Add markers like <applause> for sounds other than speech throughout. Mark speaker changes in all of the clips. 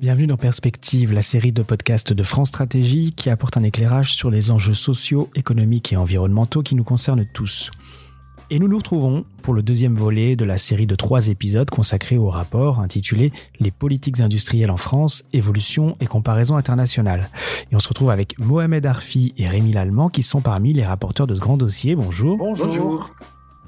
Speaker 1: Bienvenue dans Perspective, la série de podcasts de France Stratégie qui apporte un éclairage sur les enjeux sociaux, économiques et environnementaux qui nous concernent tous. Et nous nous retrouvons pour le deuxième volet de la série de trois épisodes consacrés au rapport intitulé Les politiques industrielles en France, évolution et comparaison internationale. Et on se retrouve avec Mohamed Arfi et Rémi Lallemand qui sont parmi les rapporteurs de ce grand dossier. Bonjour.
Speaker 2: Bonjour.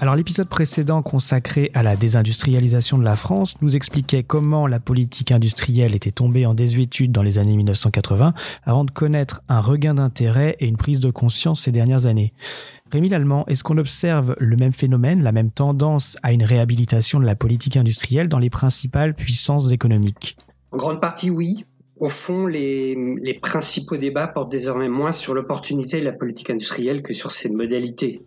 Speaker 1: Alors l'épisode précédent consacré à la désindustrialisation de la France nous expliquait comment la politique industrielle était tombée en désuétude dans les années 1980 avant de connaître un regain d'intérêt et une prise de conscience ces dernières années. Rémi Lallemand, est-ce qu'on observe le même phénomène, la même tendance à une réhabilitation de la politique industrielle dans les principales puissances économiques?
Speaker 2: En grande partie oui. Au fond, les, les principaux débats portent désormais moins sur l'opportunité de la politique industrielle que sur ses modalités.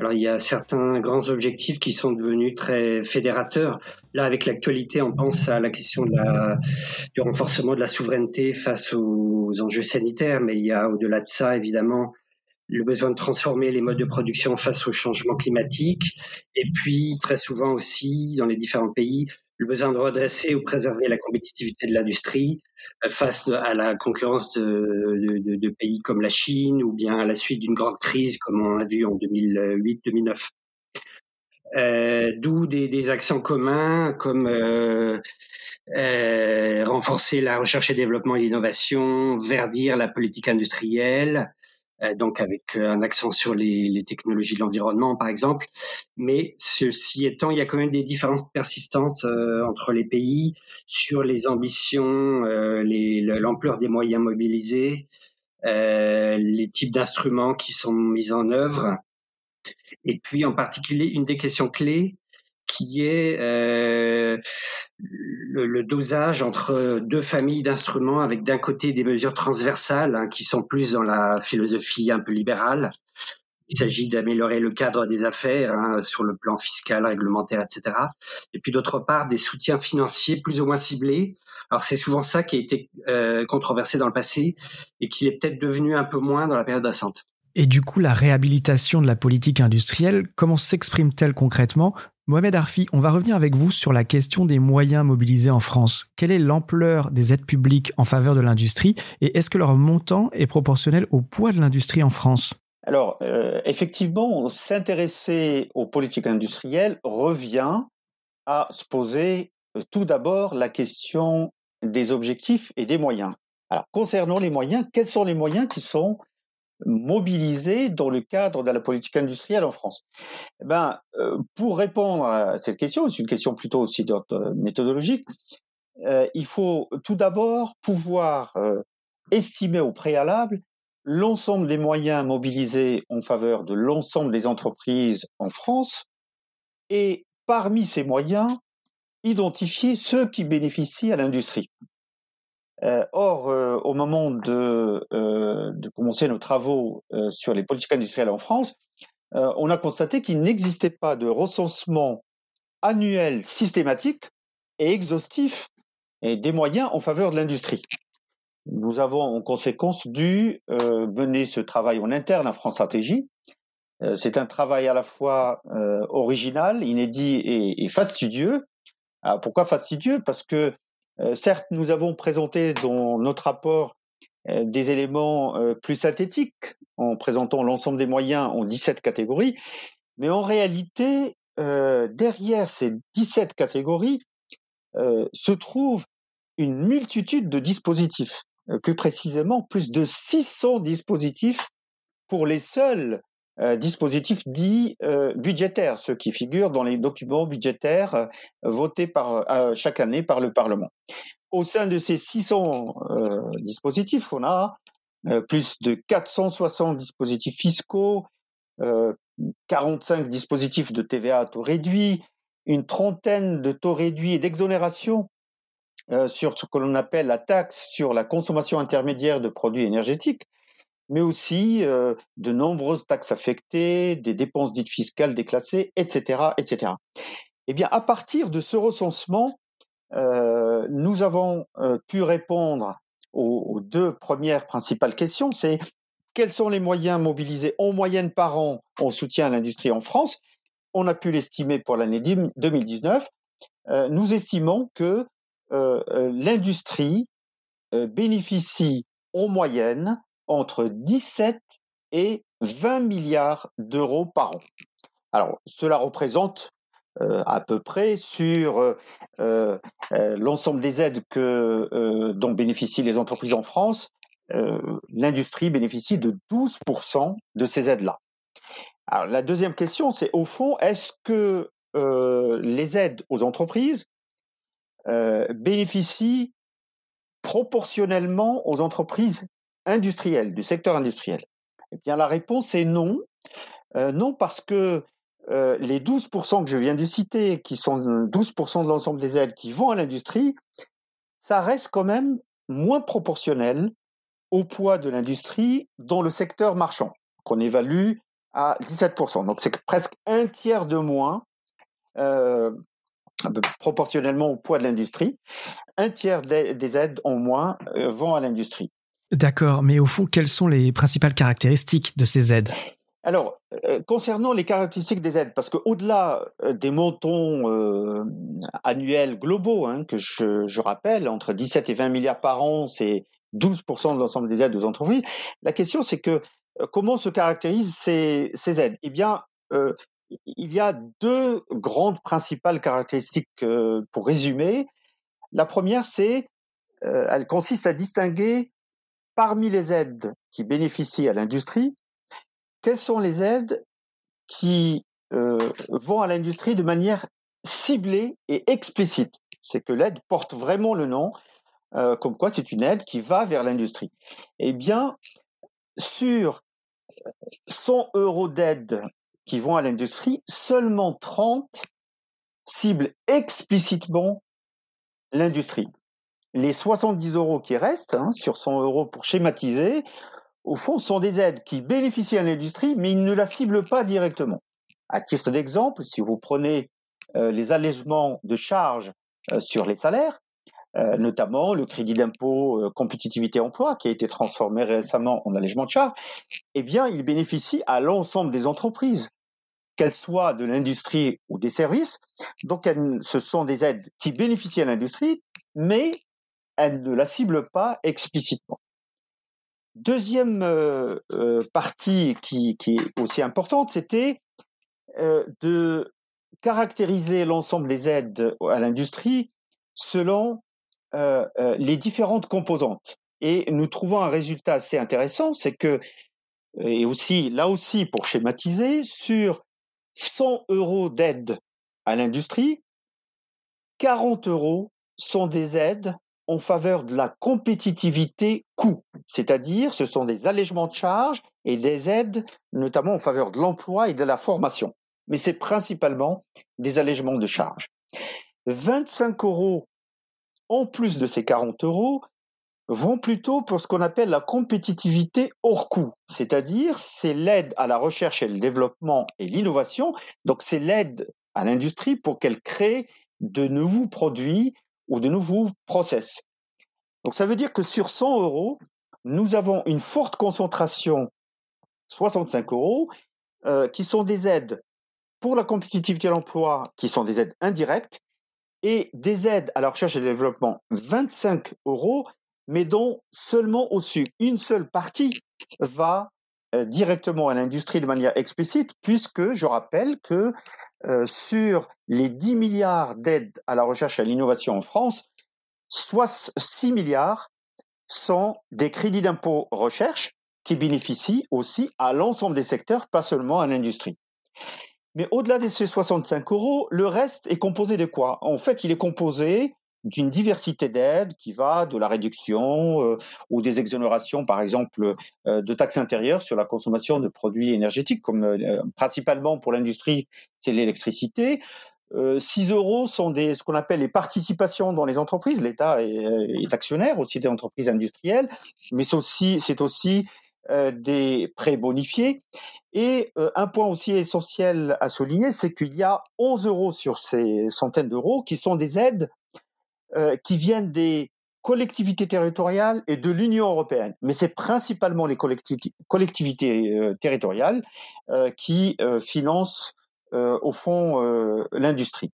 Speaker 2: Alors il y a certains grands objectifs qui sont devenus très fédérateurs. Là, avec l'actualité, on pense à la question du renforcement de la souveraineté face aux enjeux sanitaires, mais il y a au-delà de ça, évidemment, le besoin de transformer les modes de production face au changement climatique, et puis très souvent aussi dans les différents pays, le besoin de redresser ou préserver la compétitivité de l'industrie euh, face à la concurrence de, pays comme la Chine ou bien à la suite d'une grande crise comme on l'a vu en 2008-2009. Euh, D'où des, accents communs comme euh, euh, renforcer la recherche et développement et l'innovation, verdir la politique industrielle, euh, donc avec euh, un accent sur les, les technologies de l'environnement, par exemple. Mais ceci étant, il y a quand même des différences persistantes euh, entre les pays sur les ambitions, l'ampleur des moyens mobilisés, les types d'instruments qui sont mis en œuvre. Et puis, en particulier, une des questions clés, qui est euh, le, le, dosage entre deux familles d'instruments avec d'un côté des mesures transversales hein, qui sont plus dans la philosophie un peu libérale. Il s'agit d'améliorer le cadre des affaires hein, sur le plan fiscal, réglementaire, etc. Et puis d'autre part, des soutiens financiers plus ou moins ciblés. Alors c'est souvent ça qui a été euh, controversé dans le passé et qui est peut-être devenu un peu moins dans la période récente.
Speaker 1: Et du coup, la réhabilitation de la politique industrielle, comment s'exprime-t-elle concrètement? Mohamed Arfi, on va revenir avec vous sur la question des moyens mobilisés en France. Quelle est l'ampleur des aides publiques en faveur de l'industrie? Et est-ce que leur montant est proportionnel au poids de l'industrie en France?
Speaker 3: Alors, euh, effectivement, s'intéresser aux politiques industrielles revient à se poser euh, tout d'abord la question des objectifs et des moyens. Alors, concernant les moyens, quels sont les moyens qui sont mobilisés dans le cadre de la politique industrielle en France eh ben, euh, Pour répondre à cette question, c'est une question plutôt aussi d'ordre méthodologique, euh, il faut tout d'abord pouvoir euh, estimer au préalable l'ensemble des moyens mobilisés en faveur de l'ensemble des entreprises en France et parmi ces moyens, identifier ceux qui bénéficient à l'industrie. Euh, or, euh, au moment de, euh, de, commencer nos travaux sur les politiques industrielles en France, on a constaté qu'il n'existait pas de recensement annuel systématique et exhaustif et des moyens en faveur de l'industrie. Nous avons en conséquence dû mener ce travail en interne à France Stratégie. C'est un travail à la fois original, inédit et, fastidieux. Ah, pourquoi fastidieux? Parce que certes, nous avons présenté dans notre rapport euh, des éléments euh, plus synthétiques en présentant l'ensemble des moyens en 17 catégories, mais en réalité, derrière ces 17 catégories se trouve une multitude de dispositifs, plus précisément plus de 600 dispositifs pour les seuls euh, dispositifs dits euh, budgétaires, ceux qui figurent dans les documents budgétaires euh, votés par, chaque année par le Parlement. Au sein de ces 600 dispositifs, on a plus de 460 dispositifs fiscaux, 45 dispositifs de TVA à taux réduit, une trentaine de taux réduits et d'exonération sur ce que l'on appelle la taxe sur la consommation intermédiaire de produits énergétiques, mais aussi euh, de nombreuses taxes affectées, des dépenses dites fiscales déclassées, etc., etc. Eh bien, à partir de ce recensement, euh, nous avons euh, pu répondre aux, deux premières principales questions. C'est quels sont les moyens mobilisés en moyenne par an en soutien à l'industrie en France? On a pu l'estimer pour l'année 2019. nous estimons que l'industrie bénéficient en moyenne entre 17 et 20 milliards d'euros par an. Alors, cela représente à peu près sur l'ensemble des aides que, dont bénéficient les entreprises en France, l'industrie bénéficie de 12% de ces aides-là. Alors, la deuxième question, c'est au fond, est-ce que les aides aux entreprises bénéficient proportionnellement aux entreprises industrielles, du secteur industriel? Eh bien, la réponse est non. non, parce que les 12% que je viens de citer, qui sont 12% de l'ensemble des aides qui vont à l'industrie, ça reste quand même moins proportionnel au poids de l'industrie dans le secteur marchand, qu'on évalue à 17%. Donc c'est presque un tiers de moins, euh, proportionnellement au poids de l'industrie. Un tiers des, aides en moins euh, vont à l'industrie.
Speaker 1: D'accord, mais au fond, quelles sont les principales caractéristiques de ces aides?
Speaker 3: Alors, euh, concernant les caractéristiques des aides, parce qu'au-delà euh, des montants euh, annuels globaux, hein, que je, rappelle, entre 17 et 20 milliards par an, c'est 12% de l'ensemble des aides aux entreprises, la question c'est que comment se caractérisent ces, ces aides? Eh bien, il y a deux grandes principales caractéristiques pour résumer. La première, c'est, elle consiste à distinguer parmi les aides qui bénéficient à l'industrie, quelles sont les aides qui euh, vont à l'industrie de manière ciblée et explicite? C'est que l'aide porte vraiment le nom, euh, comme quoi c'est une aide qui va vers l'industrie. Eh bien, sur 100 euros d'aide qui vont à l'industrie, seulement 30 ciblent explicitement l'industrie. Les 70 euros qui restent, hein, sur 100 euros pour schématiser, au fond, sont des aides qui bénéficient à l'industrie, mais ils ne la ciblent pas directement. À titre d'exemple, si vous prenez euh, les allègements de charges euh, sur les salaires, euh, notamment le crédit d'impôt compétitivité emploi qui a été transformé récemment en allègement de charges, eh bien, il bénéficie à l'ensemble des entreprises, qu'elles soient de l'industrie ou des services. Donc, ce sont des aides qui bénéficient à l'industrie, mais elles ne la ciblent pas explicitement. Deuxième euh, euh, partie qui, est aussi importante, c'était euh, de caractériser l'ensemble des aides à l'industrie selon les différentes composantes. Et nous trouvons un résultat assez intéressant, c'est que, et aussi, là aussi, pour schématiser, sur 100 euros d'aide à l'industrie, 40 euros sont des aides en faveur de la compétitivité coût, c'est-à-dire ce sont des allègements de charges et des aides notamment en faveur de l'emploi et de la formation. Mais c'est principalement des allègements de charges. 25 euros en plus de ces 40 euros vont plutôt pour ce qu'on appelle la compétitivité hors coût, c'est-à-dire c'est l'aide à la recherche et le développement et l'innovation, donc c'est l'aide à l'industrie pour qu'elle crée de nouveaux produits ou de nouveaux process. Donc ça veut dire que sur 100 euros, nous avons une forte concentration, 65 euros, euh, qui sont des aides pour la compétitivité de l'emploi, qui sont des aides indirectes, et des aides à la recherche et développement, 25 euros, mais dont seulement au-dessus, une seule partie va directement à l'industrie de manière explicite, puisque je rappelle que euh, sur les 10 milliards d'aides à la recherche et à l'innovation en France, soit 6 milliards sont des crédits d'impôt recherche qui bénéficient aussi à l'ensemble des secteurs, pas seulement à l'industrie. Mais au-delà de ces 65 euros, le reste est composé de quoi? En fait, il est composé d'une diversité d'aides qui va de la réduction euh, ou des exonérations, par exemple, euh, de taxes intérieures sur la consommation de produits énergétiques, comme euh, principalement pour l'industrie, c'est l'électricité. 6 euros sont des, ce qu'on appelle les participations dans les entreprises. L'État est, est, actionnaire aussi des entreprises industrielles, mais c'est aussi, c'est aussi des prêts bonifiés. Et un point aussi essentiel à souligner, c'est qu'il y a 11 euros sur ces centaines d'euros qui sont des aides euh, qui viennent des collectivités territoriales et de l'Union européenne. Mais c'est principalement les collectivités euh, territoriales euh, qui financent au fond l'industrie.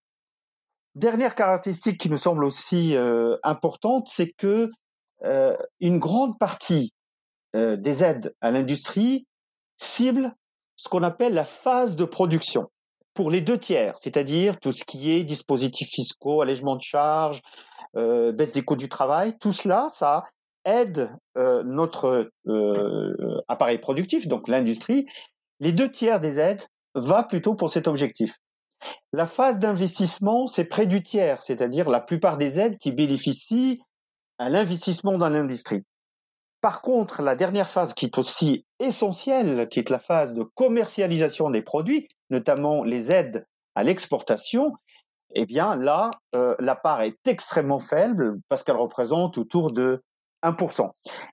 Speaker 3: Dernière caractéristique qui nous semble aussi importante, c'est que une grande partie des aides à l'industrie cible ce qu'on appelle la phase de production pour les deux tiers, c'est-à-dire tout ce qui est dispositifs fiscaux, allègement de charges, euh, baisse des coûts du travail, tout cela, ça aide euh, notre euh, appareil productif, donc l'industrie. Les deux tiers des aides va plutôt pour cet objectif. La phase d'investissement, c'est près du tiers, c'est-à-dire la plupart des aides qui bénéficient à l'investissement dans l'industrie. Par contre, la dernière phase qui est aussi essentielle, qui est la phase de commercialisation des produits, notamment les aides à l'exportation, eh bien là, euh, la part est extrêmement faible parce qu'elle représente autour de 1%.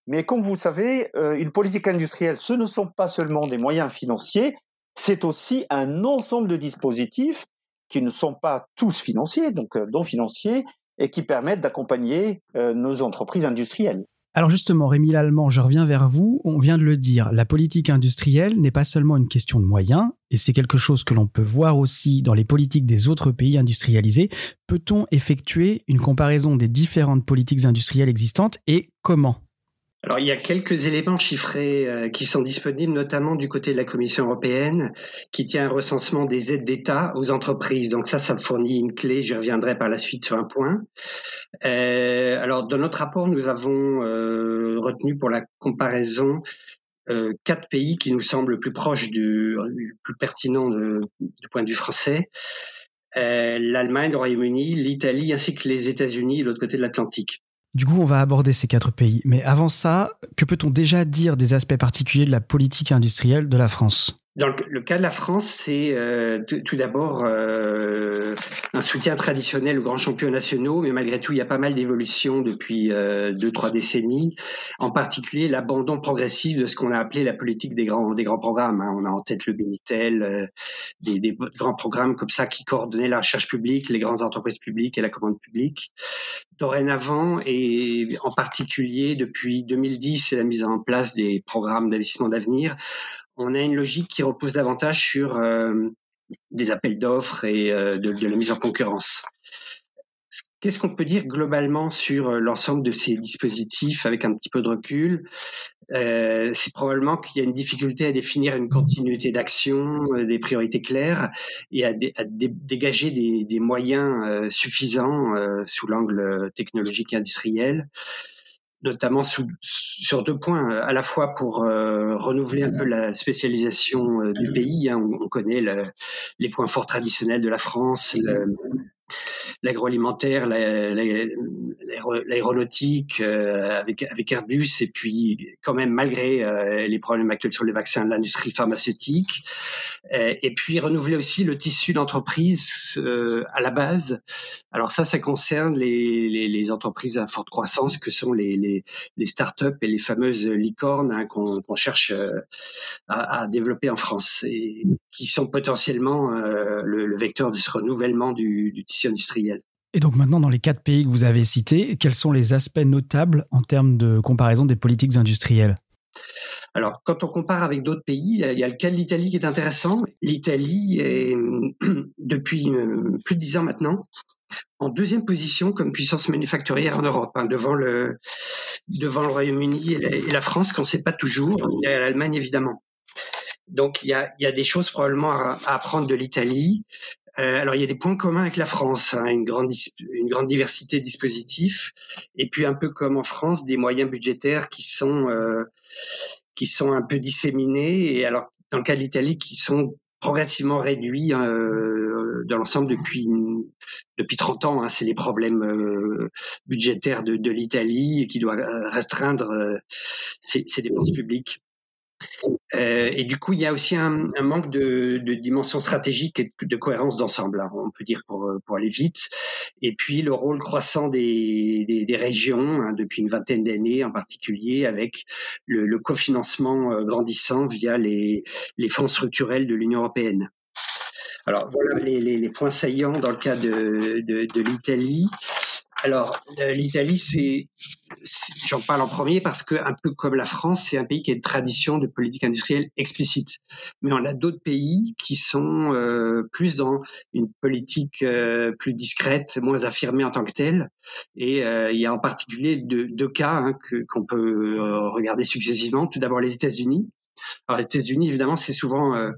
Speaker 3: Mais comme vous le savez, euh, une politique industrielle, ce ne sont pas seulement des moyens financiers, c'est aussi un ensemble de dispositifs qui ne sont pas tous financiers, donc euh, non financiers, et qui permettent d'accompagner nos entreprises industrielles.
Speaker 1: Alors justement, Rémi Lallemand, je reviens vers vous. On vient de le dire, la politique industrielle n'est pas seulement une question de moyens, et c'est quelque chose que l'on peut voir aussi dans les politiques des autres pays industrialisés. Peut-on effectuer une comparaison des différentes politiques industrielles existantes et comment?
Speaker 2: Alors il y a quelques éléments chiffrés euh, qui sont disponibles, notamment du côté de la Commission européenne, qui tient un recensement des aides d'État aux entreprises. Donc ça, ça fournit une clé. Je reviendrai par la suite sur un point. Euh, alors dans notre rapport, nous avons euh, retenu pour la comparaison quatre pays qui nous semblent le plus proches du, plus pertinent du point de vue français. L'Allemagne, le Royaume-Uni, l'Italie ainsi que les États-Unis de l'autre côté de l'Atlantique.
Speaker 1: Du coup, on va aborder ces quatre pays. Mais avant ça, que peut-on déjà dire des aspects particuliers de la politique industrielle de la France?
Speaker 2: Dans le, cas de la France, c'est euh, tout, d'abord euh, un soutien traditionnel aux grands champions nationaux, mais malgré tout, il y a pas mal d'évolutions depuis euh, deux, trois décennies. En particulier, l'abandon progressif de ce qu'on a appelé la politique des grands, des grands programmes. Hein. On a en tête le Binitel, des, des, grands programmes comme ça qui coordonnaient la recherche publique, les grandes entreprises publiques et la commande publique. Dorénavant, et en particulier depuis 2010, c'est la mise en place des programmes d'investissement d'avenir on a une logique qui repose davantage sur euh, des appels d'offres et euh, de, la mise en concurrence. Qu'est-ce qu'on peut dire globalement sur euh, l'ensemble de ces dispositifs avec un petit peu de recul? C'est probablement qu'il y a une difficulté à définir une continuité d'action, des priorités claires et à, dégager des, moyens suffisants sous l'angle technologique et industriel notamment sur deux points, à la fois pour euh, renouveler un peu la spécialisation euh, du pays. Hein, on, connaît les points forts traditionnels de la France, l'agroalimentaire, l'aéronautique euh, avec, Airbus, et puis quand même malgré euh, les problèmes actuels sur les vaccins, l'industrie pharmaceutique, euh, et puis renouveler aussi le tissu d'entreprise à la base. Alors ça, ça concerne les, entreprises à forte croissance que sont les, les, les start-up et les fameuses licornes hein, qu'on cherche à, développer en France et qui sont potentiellement le, le, vecteur de ce renouvellement du, du tissu industriel.
Speaker 1: Et donc maintenant, dans les quatre pays que vous avez cités, quels sont les aspects notables en termes de comparaison des politiques industrielles?
Speaker 2: Alors, quand on compare avec d'autres pays, il y a le cas de l'Italie qui est intéressant? L'Italie est, <clears throat> depuis euh, plus de dix ans maintenant, en deuxième position comme puissance manufacturière en Europe, hein, devant le devant le Royaume-Uni et, la France, qu'on ne sait pas toujours, et l'Allemagne évidemment. Donc, il y a, il y a des choses probablement à apprendre de l'Italie. Euh, alors il y a des points communs avec la France, hein, une grande une grande diversité de dispositifs, et puis un peu comme en France, des moyens budgétaires qui sont euh, qui sont un peu disséminés, et alors dans le cas de l'Italie, qui sont progressivement réduits euh, dans l'ensemble depuis depuis 30 ans. Hein, c'est les problèmes euh, budgétaires de, de l'Italie qui doit restreindre euh, ses, ses, dépenses publiques. Euh, et du coup, il y a aussi un, manque de, dimension stratégique et de cohérence d'ensemble, hein, on peut dire pour, pour aller vite. Et puis le rôle croissant des, régions hein, depuis une vingtaine d'années, en particulier avec le, cofinancement euh, grandissant via les, fonds structurels de l'Union européenne. Alors voilà les, points saillants dans le cas de l'Italie. Alors, euh, l'Italie, c'est, j'en parle en premier parce que, un peu comme la France, c'est un pays qui a une tradition de politique industrielle explicite. Mais on a d'autres pays qui sont euh, plus dans une politique euh, plus discrète, moins affirmée en tant que telle. Et il y a en particulier deux, deux cas hein, qu'on peut regarder successivement. Tout d'abord, les États-Unis. Alors, les États-Unis, évidemment, c'est souvent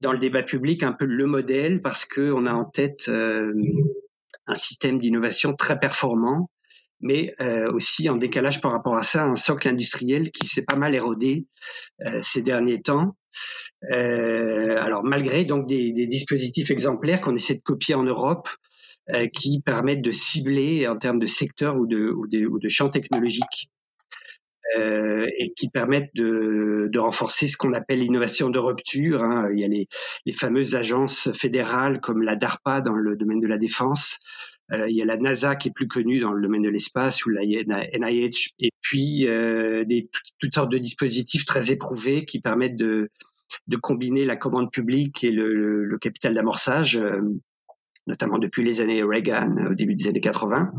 Speaker 2: dans le débat public un peu le modèle parce que on a en tête un système d'innovation très performant, mais euh, aussi en décalage par rapport à ça, un socle industriel qui s'est pas mal érodé euh, ces derniers temps. Euh, alors malgré donc des, des, dispositifs exemplaires qu'on essaie de copier en Europe, euh, qui permettent de cibler en termes de secteur ou de, ou de, ou de champs technologiques. Euh, et qui permettent de, de renforcer ce qu'on appelle l'innovation de rupture. Hein. Il y a les, les, fameuses agences fédérales comme la DARPA dans le domaine de la défense. Euh, il y a la NASA qui est plus connue dans le domaine de l'espace ou la NIH. Et puis euh, des, toutes, sortes de dispositifs très éprouvés qui permettent de, de combiner la commande publique et le, le capital d'amorçage, euh, notamment depuis les années Reagan, au début des années 80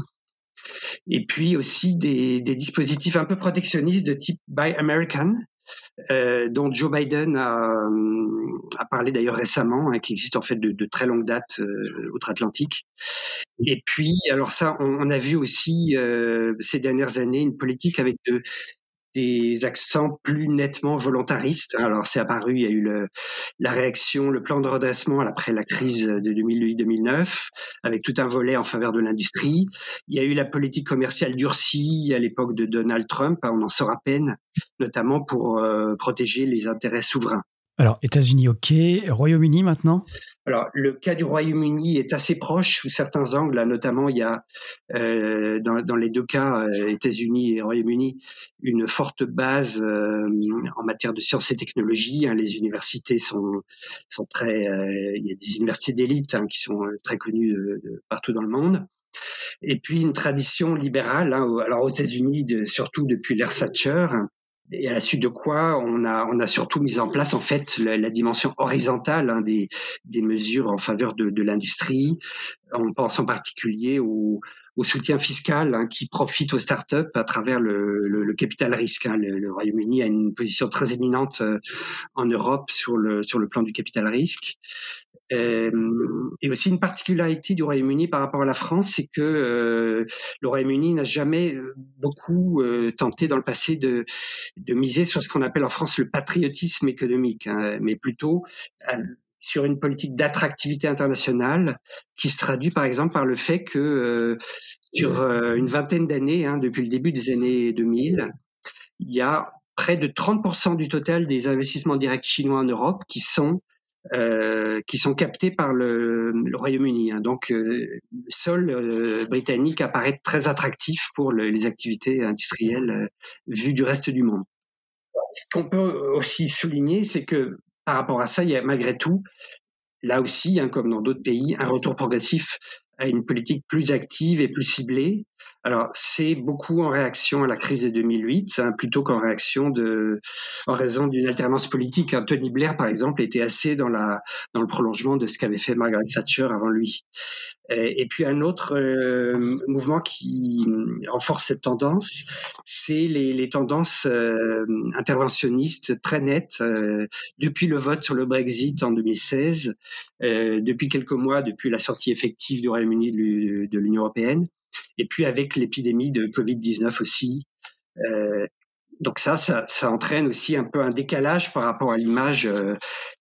Speaker 2: et puis aussi des, dispositifs un peu protectionnistes de type Buy American, euh, dont Joe Biden a, euh, parlé d'ailleurs récemment, hein, qui existe en fait de, très longue date euh, outre-Atlantique. Et puis, alors ça, on, on a vu aussi euh, ces dernières années une politique avec de, des accents plus nettement volontaristes. Alors c'est apparu, il y a eu le, la réaction, le plan de redressement après la crise de 2008-2009, avec tout un volet en faveur de l'industrie. Il y a eu la politique commerciale durcie à l'époque de Donald Trump, hein, on en sort à peine, notamment pour euh, protéger les intérêts souverains.
Speaker 1: Alors, États-Unis, ok. Royaume-Uni maintenant?
Speaker 2: Alors, le cas du Royaume-Uni est assez proche sous certains angles. Notamment, il y a euh, dans, dans, les deux cas, euh, États-Unis et Royaume-Uni, une forte base euh, en matière de sciences et technologies. Hein. Les universités sont, sont très, euh, il y a des universités d'élite hein, qui sont très connues partout dans le monde. Et puis une tradition libérale. Hein, alors aux États-Unis, surtout depuis l'ère Thatcher, et à la suite de quoi on a, on a surtout mis en place en fait la, la dimension horizontale hein, des, des mesures en faveur de, de l'industrie. On pense en particulier au, au soutien fiscal hein, qui profite aux startups à travers le, le, le capital risque. Hein. Le, le Royaume-Uni a une position très éminente euh, en Europe sur le, sur le plan du capital risque. Euh, et aussi une particularité du Royaume-Uni par rapport à la France, c'est que euh, le Royaume-Uni n'a jamais euh, beaucoup tenté dans le passé de, de miser sur ce qu'on appelle en France le patriotisme économique, hein, mais plutôt sur une politique d'attractivité internationale qui se traduit par exemple par le fait que sur une vingtaine d'années, hein, depuis le début des années 2000, il y a près de 30% du total des investissements directs chinois en Europe qui sont euh, qui sont captés par le, Royaume-Uni. Hein. Donc, euh, sol euh, britannique apparaît très attractif pour le, les activités industrielles euh, vues du reste du monde. Ce qu'on peut aussi souligner, c'est que par rapport à ça, il y a malgré tout, là aussi, hein, comme dans d'autres pays, un retour progressif à une politique plus active et plus ciblée. Alors, c'est beaucoup en réaction à la crise de 2008, hein, plutôt qu'en réaction de, en raison d'une alternance politique. Hein. Tony Blair, par exemple, était assez dans la, dans le prolongement de ce qu'avait fait Margaret Thatcher avant lui. Et, puis un autre euh, mouvement qui renforce cette tendance, c'est les, les, tendances euh, interventionnistes très nettes euh, depuis le vote sur le Brexit en 2016, euh, depuis quelques mois, depuis la sortie effective du Royaume-Uni de l'Union européenne et puis avec l'épidémie de Covid-19 aussi. Euh, donc ça, ça, ça, entraîne aussi un peu un décalage par rapport à l'image euh,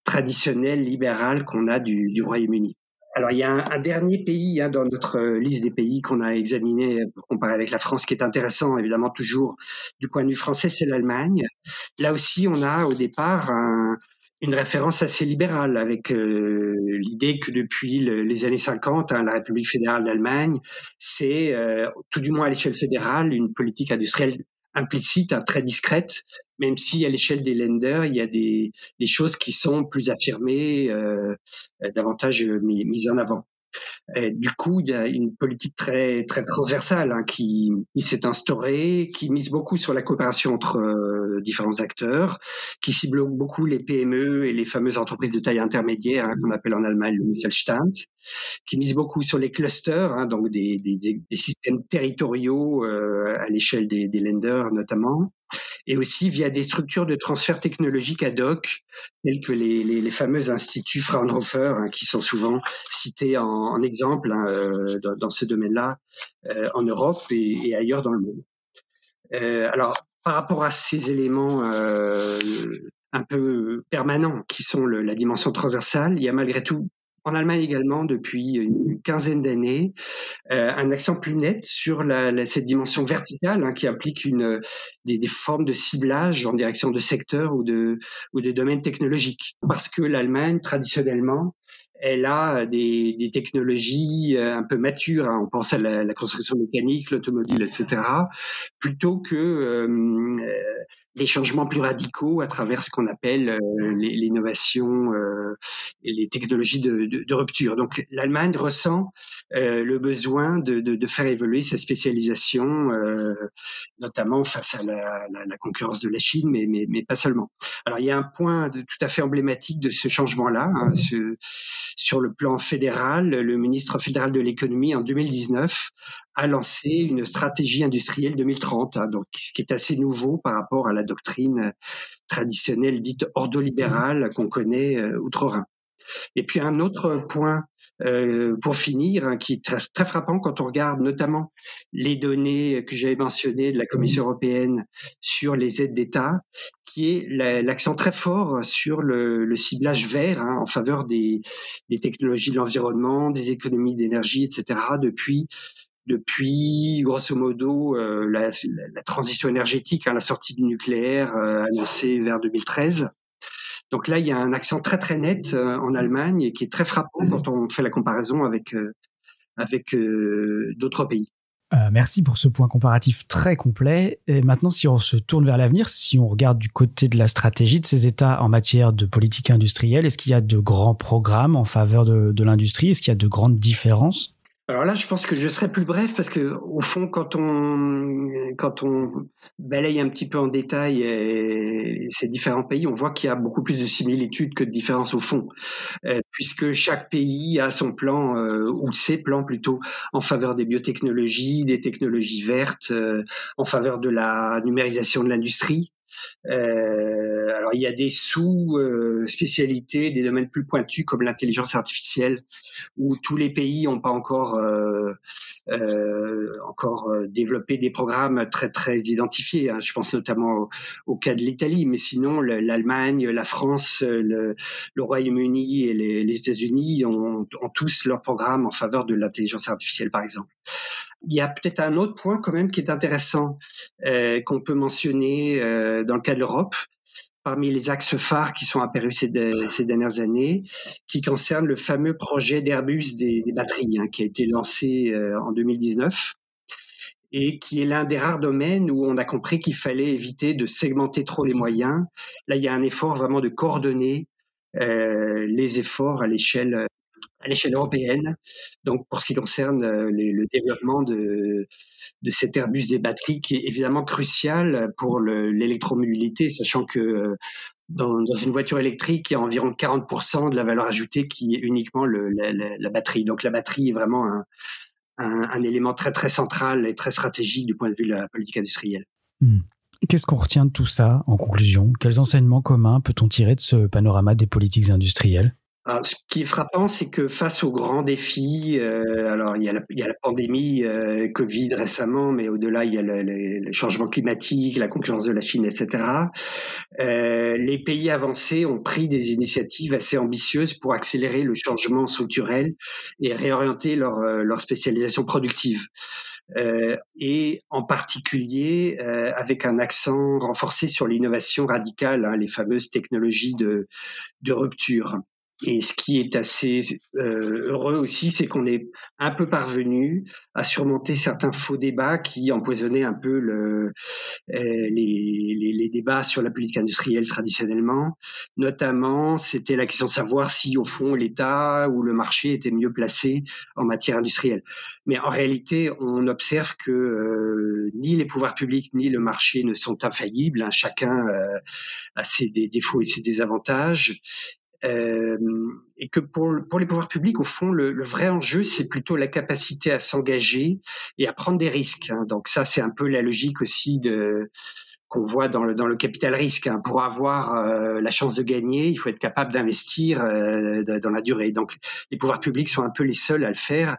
Speaker 2: traditionnelle libérale qu'on a du, du Royaume-Uni. Alors il y a un, un dernier pays hein, dans notre liste des pays qu'on a examiné pour comparer avec la France, qui est intéressant évidemment toujours du point de vue français, c'est l'Allemagne. Là aussi, on a au départ un, une référence assez libérale, avec euh, l'idée que depuis le, les années 50, hein, la République fédérale d'Allemagne, c'est, euh, tout du moins à l'échelle fédérale, une politique industrielle implicite, hein, très discrète, même si à l'échelle des lenders, il y a des, des choses qui sont plus affirmées, euh, davantage mises en avant. Du coup, il y a une politique très très transversale hein, qui, qui s'est instaurée, qui mise beaucoup sur la coopération entre euh, différents acteurs, qui cible beaucoup les PME et les fameuses entreprises de taille intermédiaire hein, qu'on appelle en Allemagne le Mittelstand, qui mise beaucoup sur les clusters, hein, donc des, des, des, systèmes territoriaux euh, à l'échelle des, des lenders notamment, et aussi via des structures de transfert technologique ad hoc, telles que les, les, les fameux instituts Fraunhofer, hein, qui sont souvent cités en, en exemple hein, euh, dans, dans, ce domaine-là euh, en Europe et, et, ailleurs dans le monde. Euh, alors, par rapport à ces éléments euh, un peu permanents qui sont le, la dimension transversale, il y a malgré tout en Allemagne également depuis une quinzaine d'années, euh, un accent plus net sur la, la, cette dimension verticale hein, qui implique une, des, des, formes de ciblage en direction de secteurs ou de, ou de domaines technologiques. Parce que l'Allemagne, traditionnellement, elle a des, des, technologies euh, un peu matures. Hein. On pense à la, la construction mécanique, l'automobile, etc. Plutôt que euh, les changements plus radicaux à travers ce qu'on appelle euh, l'innovation euh, et les technologies de, de, de rupture. Donc l'Allemagne ressent euh, le besoin de, de, faire évoluer sa spécialisation, euh, notamment face à la, la, la, concurrence de la Chine, mais, mais, mais, pas seulement. Alors il y a un point tout à fait emblématique de ce changement-là. Hein, ce, sur le plan fédéral, le ministre fédéral de l'économie en 2019 a lancé une stratégie industrielle 2030, hein, donc ce qui est assez nouveau par rapport à la doctrine traditionnelle dite ordolibérale qu'on connaît euh, outre-Rhin. Et puis un autre point euh, pour finir, hein, qui est très, frappant quand on regarde notamment les données que j'avais mentionnées de la Commission européenne sur les aides d'État, qui est l'accent très fort sur le, le ciblage vert hein, en faveur des, des technologies de l'environnement, des économies d'énergie, etc. depuis depuis grosso modo euh, la, la, transition énergétique, hein, la sortie du nucléaire euh, annoncée vers 2013. Donc là, il y a un accent très très net euh, en Allemagne et qui est très frappant quand on fait la comparaison avec avec d'autres pays.
Speaker 1: merci pour ce point comparatif très complet. Et maintenant, si on se tourne vers l'avenir, si on regarde du côté de la stratégie de ces États en matière de politique industrielle, est-ce qu'il y a de grands programmes en faveur de, de l'industrie? Est-ce qu'il y a de grandes différences?
Speaker 2: Alors là, je pense que je serai plus bref parce que au fond, quand on quand on balaye un petit peu en détail euh, ces différents pays, on voit qu'il y a beaucoup plus de similitudes que de différences au fond, euh, puisque chaque pays a son plan euh, ou ses plans plutôt en faveur des biotechnologies, des technologies vertes, en faveur de la numérisation de l'industrie. Alors il y a des sous-spécialités, des domaines plus pointus comme l'intelligence artificielle, où tous les pays n'ont pas encore euh, euh, encore euh, développé des programmes très très identifiés. Hein. Je pense notamment au, cas de l'Italie, mais sinon l'Allemagne, la France, le, Royaume-Uni et les, États-Unis ont, tous leurs programmes en faveur de l'intelligence artificielle, par exemple. Il y a peut-être un autre point quand même qui est intéressant euh, qu'on peut mentionner euh, dans le cas de l'Europe, parmi les axes phares qui sont apparus ces, de, ces, dernières années, qui concernent le fameux projet d'Airbus des, des, batteries, hein, qui a été lancé euh, en 2019 et qui est l'un des rares domaines où on a compris qu'il fallait éviter de segmenter trop les moyens. Là, il y a un effort vraiment de coordonner euh, les efforts à l'échelle à l'échelle européenne. Donc, pour ce qui concerne euh, le développement de, de cet Airbus des batteries, qui est évidemment crucial pour l'électromobilité, sachant que euh, dans, une voiture électrique, il y a environ 40% de la valeur ajoutée qui est uniquement la, batterie. Donc, la batterie est vraiment un, élément très, très central et très stratégique du point de vue de la politique industrielle.
Speaker 1: Mmh. Qu'est-ce qu'on retient de tout ça en conclusion? Quels enseignements communs peut-on tirer de ce panorama des politiques industrielles?
Speaker 2: Alors, ce qui est frappant, c'est que face aux grands défis, euh, alors il y, a la, il y, a la, pandémie euh, Covid récemment, mais au-delà, il y a le, le, le, changement climatique, la concurrence de la Chine, etc. Euh, les pays avancés ont pris des initiatives assez ambitieuses pour accélérer le changement structurel et réorienter leur, euh, leur spécialisation productive. Euh, et en particulier euh, avec un accent renforcé sur l'innovation radicale, hein, les fameuses technologies de, de rupture. Et ce qui est assez euh, heureux aussi, c'est qu'on est un peu parvenu à surmonter certains faux débats qui empoisonnaient un peu le, euh, les, les, débats sur la politique industrielle traditionnellement. Notamment, c'était la question de savoir si, au fond, l'État ou le marché était mieux placé en matière industrielle. Mais en réalité, on observe que euh, ni les pouvoirs publics ni le marché ne sont infaillibles. Hein. Chacun euh, a ses défauts et ses désavantages. Euh, et que pour, pour les pouvoirs publics, au fond, le, le vrai enjeu, c'est plutôt la capacité à s'engager et à prendre des risques. Hein. Donc ça, c'est un peu la logique aussi de qu'on voit dans le, dans le capital risque. Hein. Pour avoir euh, la chance de gagner, il faut être capable d'investir euh, dans la durée. Donc, les pouvoirs publics sont un peu les seuls à le faire.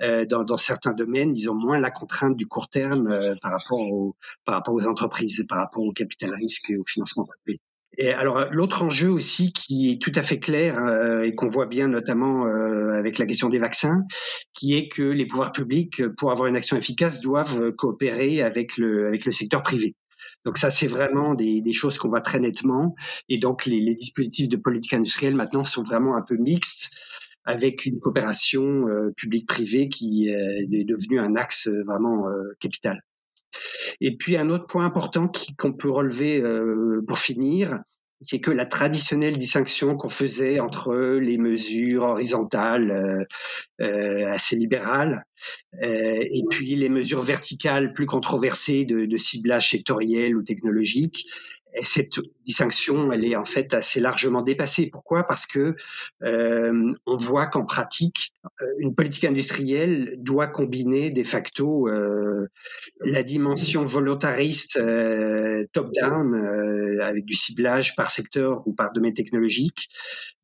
Speaker 2: Euh, dans, dans, certains domaines, ils ont moins la contrainte du court terme par rapport aux par rapport aux entreprises, par rapport au capital risque et au financement privé. Alors l'autre enjeu aussi qui est tout à fait clair euh, et qu'on voit bien notamment euh, avec la question des vaccins, qui est que les pouvoirs publics, pour avoir une action efficace, doivent coopérer avec le avec secteur privé. Donc ça, c'est vraiment des, choses qu'on voit très nettement. Et donc les, les, dispositifs de politique industrielle maintenant sont vraiment un peu mixtes avec une coopération euh, publique-privée qui est devenue un axe vraiment capital. Et puis un autre point important qu'on peut relever euh, pour finir, c'est que la traditionnelle distinction qu'on faisait entre les mesures horizontales euh, euh assez libérales et puis les mesures verticales plus controversées de ciblage sectoriel ou technologique, et cette distinction, elle est en fait assez largement dépassée. Pourquoi? Parce que euh, on voit qu'en pratique, euh, une politique industrielle doit combiner de facto euh, la dimension volontariste euh, top-down euh, avec du ciblage par secteur ou par domaine technologique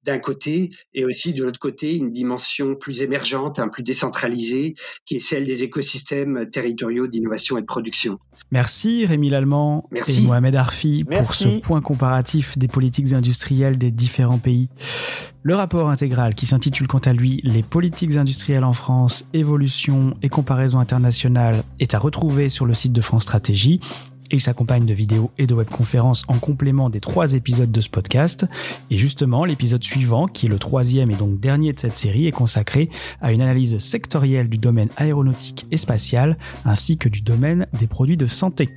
Speaker 2: d'un côté, et aussi de l'autre côté, une dimension plus émergente, un plus décentralisée, qui est celle des écosystèmes territoriaux d'innovation et de production.
Speaker 1: Merci Rémi Lallemand et Mohamed Arfi pour ce point comparatif des politiques industrielles des différents pays. Le rapport intégral qui s'intitule quant à lui Les politiques industrielles en France, évolution et comparaison internationale est à retrouver sur le site de France Stratégie il s'accompagne de vidéos et de webconférences en complément des trois épisodes de ce podcast. Et justement, l'épisode suivant, qui est le troisième et donc dernier de cette série, est consacré à une analyse sectorielle du domaine aéronautique et spatial, ainsi que du domaine des produits de santé.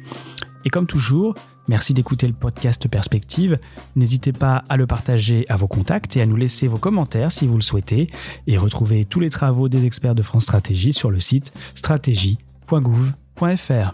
Speaker 1: Et comme toujours, merci d'écouter le podcast Perspective. N'hésitez pas à le partager à vos contacts et à nous laisser vos commentaires si vous le souhaitez. Et retrouvez tous les travaux des experts de France Stratégie sur le site stratégie.gouv.fr.